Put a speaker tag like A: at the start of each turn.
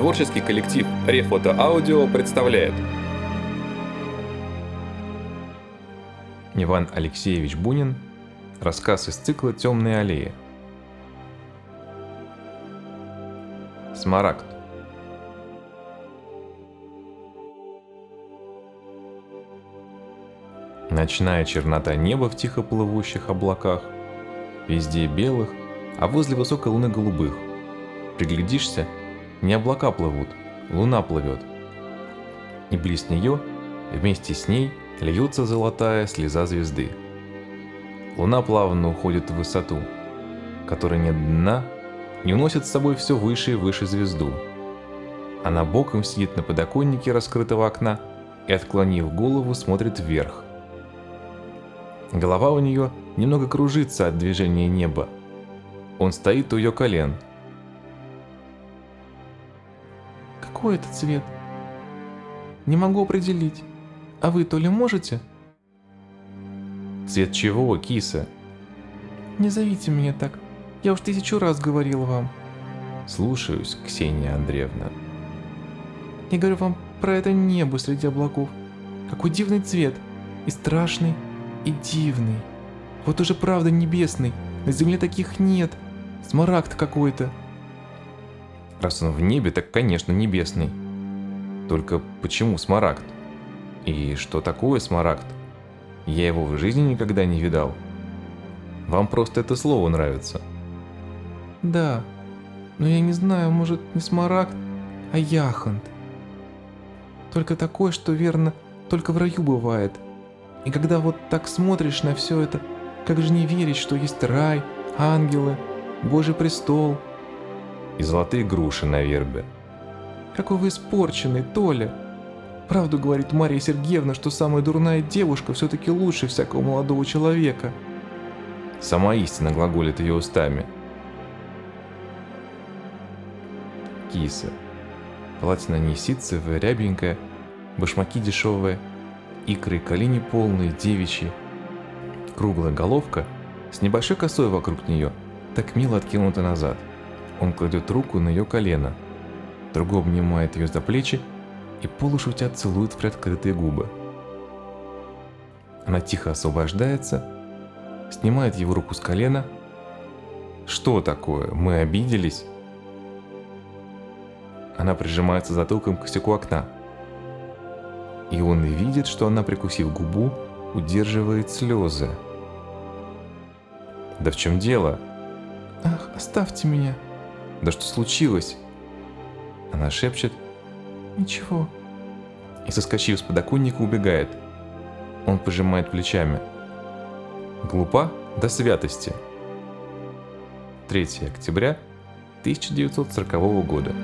A: Творческий коллектив Рефото Аудио представляет. Иван Алексеевич Бунин. Рассказ из цикла «Темные аллеи» Смарагд. Ночная чернота неба в тихо плывущих облаках, везде белых, а возле высокой луны голубых. Приглядишься, не облака плывут, луна плывет. И близ нее, вместе с ней, льется золотая слеза звезды. Луна плавно уходит в высоту, которой нет дна, и уносит с собой все выше и выше звезду. Она боком сидит на подоконнике раскрытого окна и, отклонив голову, смотрит вверх. Голова у нее немного кружится от движения неба. Он стоит у ее колен.
B: Какой это цвет? Не могу определить. А вы то ли можете?
A: Цвет чего, киса?
B: Не зовите меня так. Я уж тысячу раз говорил вам.
A: Слушаюсь, Ксения Андреевна.
B: Я говорю вам про это небо среди облаков. Какой дивный цвет. И страшный, и дивный. Вот уже правда небесный. На земле таких нет. Смарагд какой-то.
A: Раз он в небе, так, конечно, небесный. Только почему смарагд? И что такое смарагд? Я его в жизни никогда не видал. Вам просто это слово нравится.
B: Да, но я не знаю, может не смарагд, а яхонт. Только такое, что верно, только в раю бывает – и когда вот так смотришь на все это, как же не верить, что есть рай, ангелы, Божий престол?
A: И золотые груши на вербе.
B: Какой вы испорченный, Толя. Правду говорит Мария Сергеевна, что самая дурная девушка все-таки лучше всякого молодого человека.
A: Сама истина глаголит ее устами. Киса. Платье на ней ситцевое, рябенькое, башмаки дешевые – икры и колени полные, девичьи. Круглая головка с небольшой косой вокруг нее, так мило откинута назад. Он кладет руку на ее колено, другой обнимает ее за плечи и полушутя целует в приоткрытые губы. Она тихо освобождается, снимает его руку с колена. «Что такое? Мы обиделись?» Она прижимается затылком к косяку окна и он видит, что она, прикусив губу, удерживает слезы. «Да в чем дело?»
B: «Ах, оставьте меня!»
A: «Да что случилось?» Она шепчет
B: «Ничего».
A: И, соскочив с подоконника, убегает. Он пожимает плечами. Глупа до святости. 3 октября 1940 года.